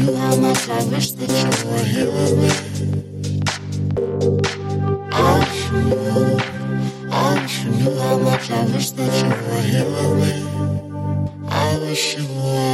you I wish that you were here with me. I knew how much I wish that you were here with me. I wish you were.